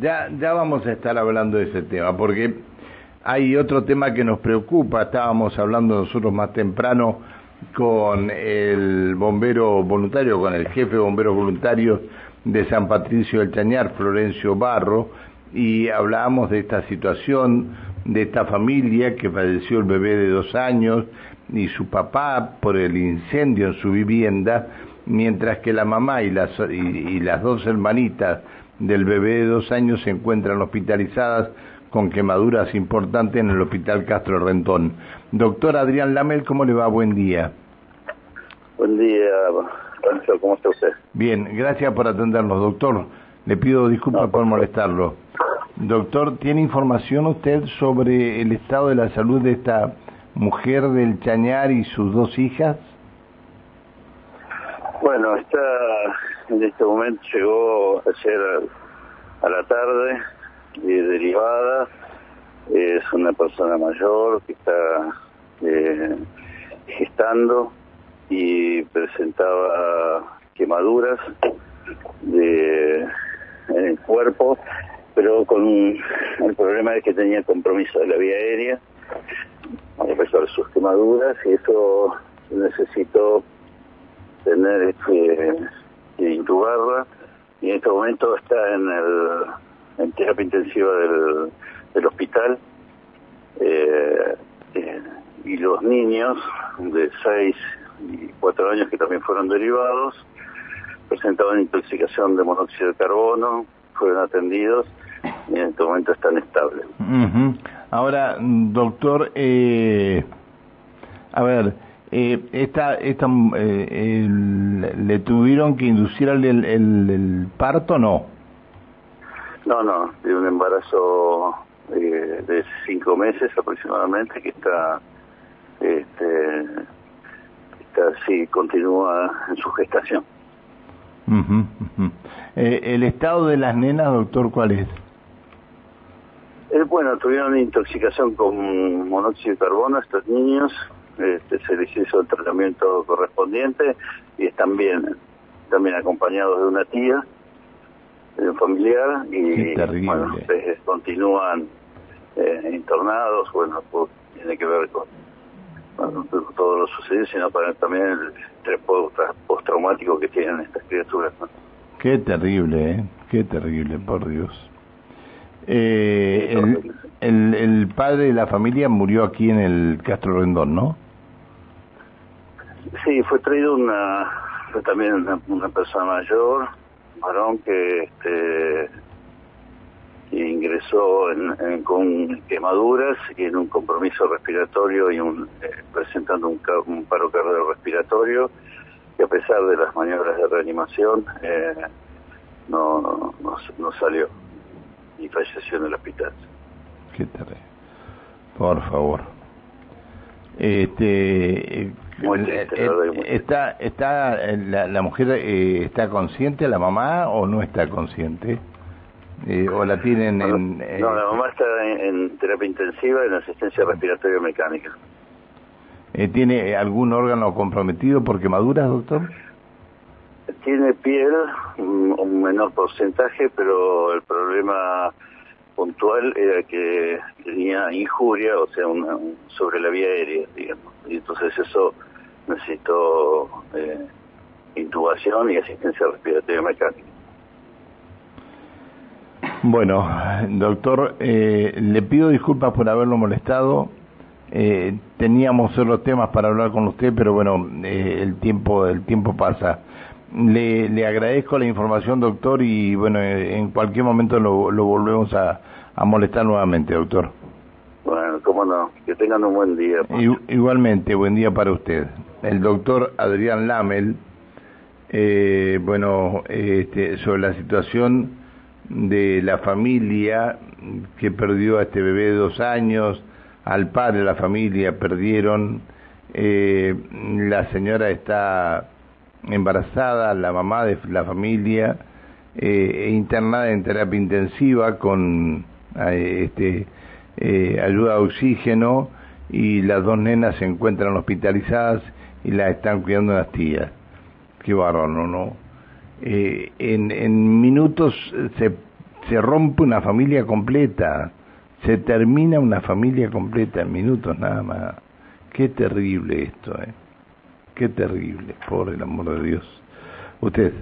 Ya, ya vamos a estar hablando de ese tema, porque hay otro tema que nos preocupa. Estábamos hablando nosotros más temprano con el bombero voluntario, con el jefe de bomberos voluntarios de San Patricio del Chañar, Florencio Barro, y hablábamos de esta situación, de esta familia que falleció el bebé de dos años y su papá por el incendio en su vivienda, mientras que la mamá y las, y, las dos hermanitas del bebé de dos años se encuentran hospitalizadas con quemaduras importantes en el Hospital Castro Rentón. Doctor Adrián Lamel, ¿cómo le va? Buen día. Buen día, ¿cómo está usted? Bien, gracias por atendernos, doctor. Le pido disculpas por molestarlo. Doctor, ¿tiene información usted sobre el estado de la salud de esta mujer del Chañar y sus dos hijas? Bueno, está en este momento llegó ayer a, la tarde y derivada. Es una persona mayor que está eh, gestando y presentaba quemaduras de, en el cuerpo, pero con el problema es que tenía compromiso de la vía aérea, a pesar de sus quemaduras, y eso necesitó tener este, intubarla, y en este momento está en el en terapia intensiva del, hospital. Eh, eh, y los niños de 6 y 4 años que también fueron derivados presentaban intoxicación de monóxido de carbono, fueron atendidos y en este momento están estables. Ahora, doctor, eh, a ver, eh, esta, esta, eh, ¿le tuvieron que inducir el, el, el, parto no? No, no, de un embarazo eh, de cinco meses aproximadamente que está este, está, sí, continúa en su gestación. Eh, ¿El estado de las nenas, doctor, cuál es? Eh, bueno, tuvieron intoxicación con monóxido de carbono estos niños, este, se les hizo el tratamiento correspondiente y están bien, también acompañados de una tía, de un familiar, y bueno, continúan eh, internados, bueno, pues, tiene que ver con todo lo sucedido, sino para también el estrés postraumático que tienen estas criaturas. Qué terrible, ¿eh? Qué terrible, por Dios. Eh, el, el, el, padre de la familia murió aquí en el Castro Rendón, ¿no? Sí, fue traído una, fue también una, una persona mayor, varón que este, ingresó en, con quemaduras y en un compromiso respiratorio y un, eh, presentando un, un, paro cardiorrespiratorio y a pesar de las maniobras de reanimación eh, no, no, salió y falleció en el hospital. Qué terrible. Por favor. Este, eh, está está la, la mujer está consciente la mamá o no está consciente eh, ¿O la tienen en...? No, la mamá está en, terapia intensiva en asistencia respiratoria mecánica. Eh, ¿Tiene algún órgano comprometido por quemaduras, doctor? Tiene piel, un menor porcentaje, pero el problema puntual era que tenía injuria, o sea, una, sobre la vía aérea, digamos. Y entonces eso necesitó eh, intubación y asistencia respiratoria mecánica. Bueno, doctor, eh, le pido disculpas por haberlo molestado. Eh, teníamos otros temas para hablar con usted, pero bueno, eh, el tiempo el tiempo pasa. Le, le agradezco la información, doctor, y bueno, en cualquier momento lo, lo volvemos a, a molestar nuevamente, doctor. Bueno, cómo no. Que tengan un buen día. igualmente, buen día para usted. El doctor Adrián Lamel, eh, bueno, este, sobre la situación de la familia que perdió a este bebé de dos años, al padre de la familia perdieron, eh, la señora está embarazada, la mamá de la familia, eh, internada en terapia intensiva con eh, este, eh, ayuda de oxígeno y las dos nenas se encuentran hospitalizadas y las están cuidando las tías. Qué bárbaro, ¿no? Eh, en, en minutos se, se rompe una familia completa, se termina una familia completa en minutos nada más. Qué terrible esto, ¿eh? Qué terrible, por el amor de Dios. Usted.